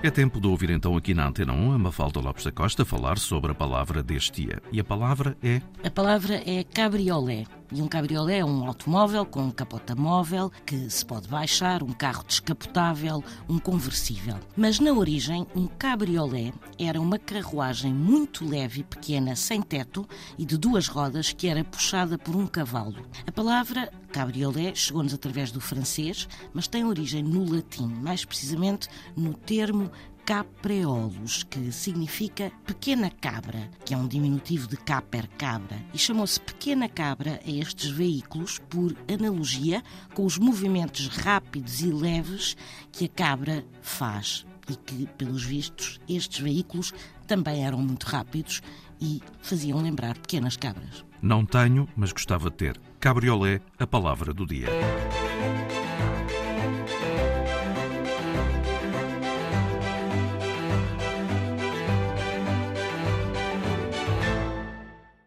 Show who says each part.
Speaker 1: É tempo de ouvir então aqui na Antena 1 a Mafalda Lopes da Costa falar sobre a palavra deste dia. E a palavra é...
Speaker 2: A palavra é cabriolé. E um cabriolé é um automóvel com capota móvel que se pode baixar, um carro descapotável, um conversível. Mas na origem, um cabriolé era uma carruagem muito leve e pequena, sem teto e de duas rodas que era puxada por um cavalo. A palavra cabriolé chegou-nos através do francês, mas tem origem no latim, mais precisamente no termo capreolus, que significa pequena cabra, que é um diminutivo de caper cabra, e chamou-se pequena cabra a estes veículos por analogia com os movimentos rápidos e leves que a cabra faz e que, pelos vistos, estes veículos também eram muito rápidos e faziam lembrar pequenas cabras.
Speaker 1: Não tenho, mas gostava de ter. Cabriolé, a palavra do dia.